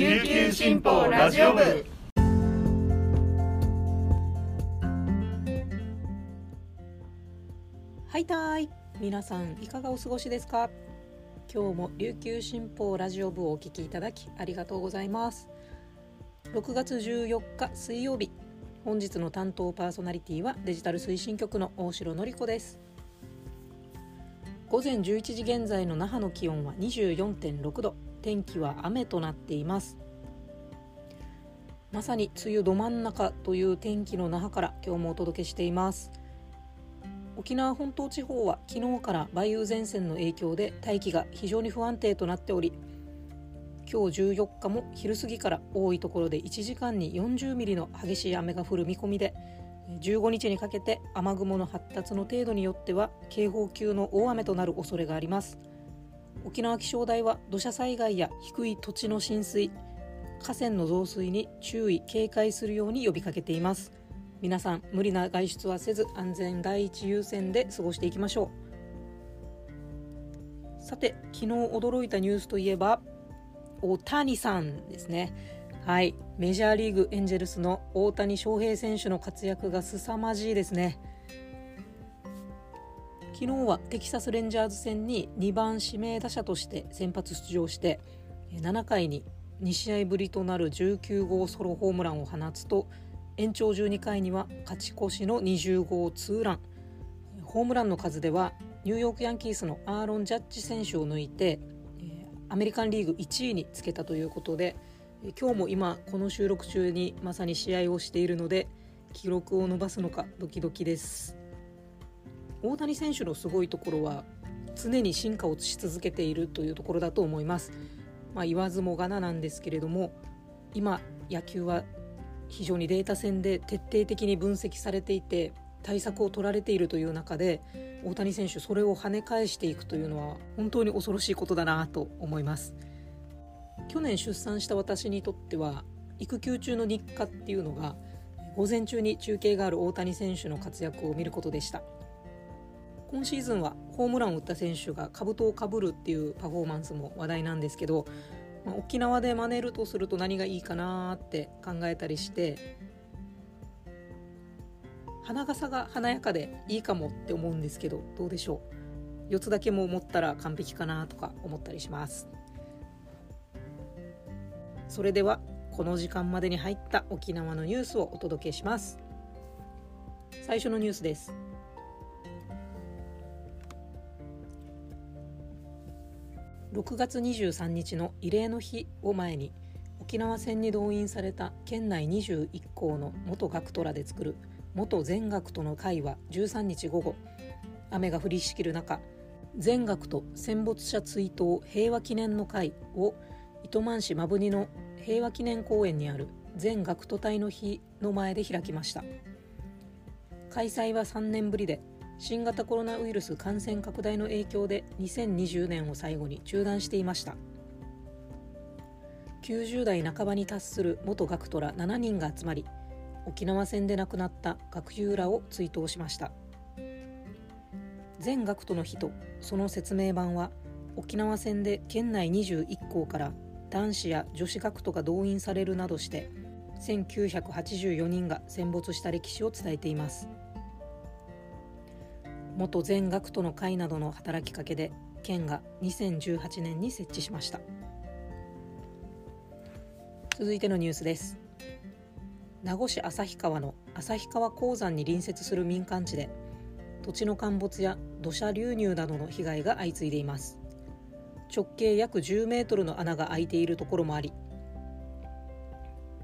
琉球新報ラジオ部。はいたーい。皆さんいかがお過ごしですか？今日も琉球新報ラジオ部をお聞きいただきありがとうございます。6月14日水曜日。本日の担当パーソナリティはデジタル推進局の大城典子です。午前11時現在の那覇の気温は24.6度。天気は雨となっています。まさに梅雨ど真ん中という天気の那覇から今日もお届けしています。沖縄本島地方は昨日から梅雨前線の影響で大気が非常に不安定となっており今日14日も昼過ぎから多いところで1時間に40ミリの激しい雨が降る見込みで15日にかけて雨雲の発達の程度によっては警報級の大雨となる恐れがあります。沖縄気象台は土砂災害や低い土地の浸水河川の増水に注意警戒するように呼びかけています。皆さん無理な外出はせず安全第一優先で過ごしていきましょう。さて昨日驚いたニュースといえば大谷さんですね。はいメジャーリーグエンジェルスの大谷翔平選手の活躍が凄まじいですね。昨日はテキサス・レンジャーズ戦に2番指名打者として先発出場して7回に2試合ぶりとなる19号ソロホームランを放つと延長12回には勝ち越しの20号ツーラン。ホームランの数ではニューヨークヤンキースのアーロン・ジャッジ選手を抜いてアメリカンリーグ1位につけたということで今日も今この収録中にまさに試合をしているので記録を伸ばすのかドキドキです。大谷選手のすごいところは常に進化をし続けているというところだと思います、まあ、言わずもがななんですけれども今野球は非常にデータ戦で徹底的に分析されていて対策を取られているという中で大谷選手それを跳ね返していくというのは本当に恐ろしいことだなと思います。去年出産した私にとっては育休中の日課っていうのが午前中に中継がある大谷選手の活躍を見ることでした。今シーズンはホームランを打った選手が兜をかぶるっていうパフォーマンスも話題なんですけど、まあ、沖縄で真似るとすると何がいいかなって考えたりして花笠が華やかでいいかもって思うんですけどどうでしょう？4つだけも持ったら完璧かなとか思ったりします。それではこの時間までに入った沖縄のニュースをお届けします。最初のニュースです。6月23日の慰霊の日を前に沖縄戦に動員された県内21校の元学徒らで作る元全学徒の会は13日午後雨が降りしきる中全学徒戦没者追悼平和記念の会を糸満市摩文仁の平和記念公園にある全学徒隊の日の前で開きました。開催は3年ぶりで新型コロナウイルス感染拡大の影響で2020年を最後に中断していました。90代半ばに達する元学徒ら7人が集まり沖縄戦で亡くなった学友らを追悼しました。全学徒の日とその説明版は沖縄戦で県内21校から男子や女子学徒が動員されるなどして1984人が戦没した歴史を伝えています。元全学徒の会などの働きかけで県が2018年に設置しました。続いてのニュースです。名護市旭川の旭川鉱山に隣接する民間地で土地の陥没や土砂流入などの被害が相次いでいます。直径約10メートルの穴が開いているところもあり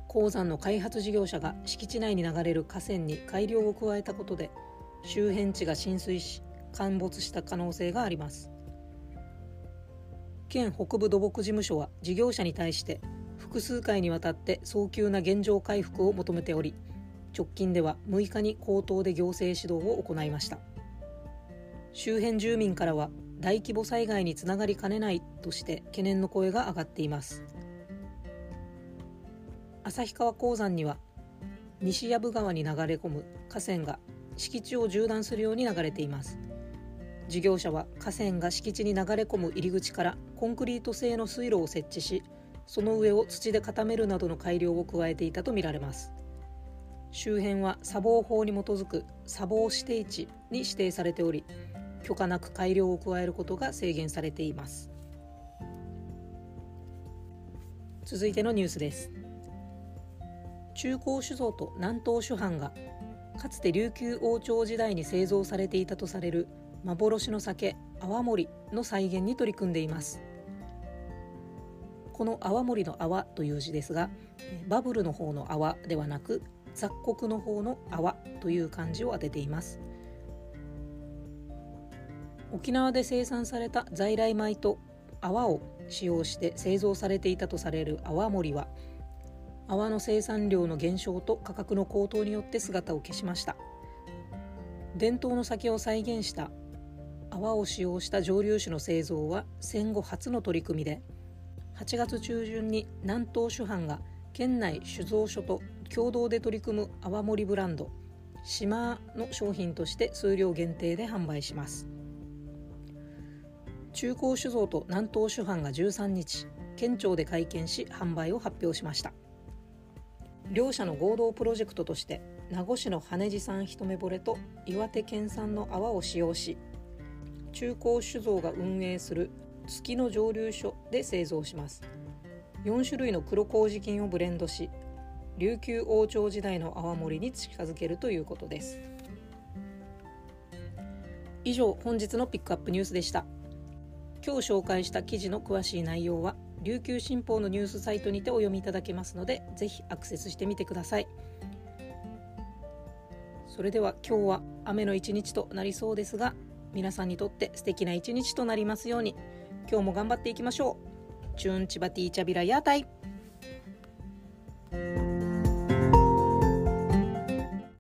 鉱山の開発事業者が敷地内に流れる河川に改良を加えたことで周辺地が浸水し陥没した可能性があります。県北部土木事務所は事業者に対して複数回にわたって早急な現状回復を求めており直近では6日に口頭で行政指導を行いました。周辺住民からは大規模災害につながりかねないとして懸念の声が上がっています。旭川鉱山には西藪川に流れ込む河川が敷地を縦断するように流れています。事業者は河川が敷地に流れ込む入り口からコンクリート製の水路を設置しその上を土で固めるなどの改良を加えていたとみられます。周辺は砂防法に基づく砂防指定地に指定されており許可なく改良を加えることが制限されています。続いてのニュースです。中高酒造と南東酒販がかつて琉球王朝時代に製造されていたとされる幻の酒泡盛の再現に取り組んでいます。この泡盛の泡という字ですがバブルの方の泡ではなく雑穀の方の泡という漢字を当てています。沖縄で生産された在来米と泡を使用して製造されていたとされる泡盛は泡の生産量の減少と価格の高騰によって姿を消しました。伝統の酒を再現した泡を使用した蒸留酒の製造は戦後初の取り組みで8月中旬に南東酒販が県内酒造所と共同で取り組む泡盛ブランド島の商品として数量限定で販売します。中高酒造と南東酒販が13日県庁で会見し販売を発表しました。両社の合同プロジェクトとして名護市の羽地産一目惚れと岩手県産の泡を使用し中高酒造が運営する月の蒸留所で製造します。4種類の黒麹菌をブレンドし琉球王朝時代の泡盛に近づけるということです。以上本日のピックアップニュースでした。今日紹介した記事の詳しい内容は琉球新報のニュースサイトにてお読みいただけますのでぜひアクセスしてみてください。それでは今日は雨の一日となりそうですが皆さんにとって素敵な一日となりますように今日も頑張っていきましょう。チューンチバティーチャビラヤータイ。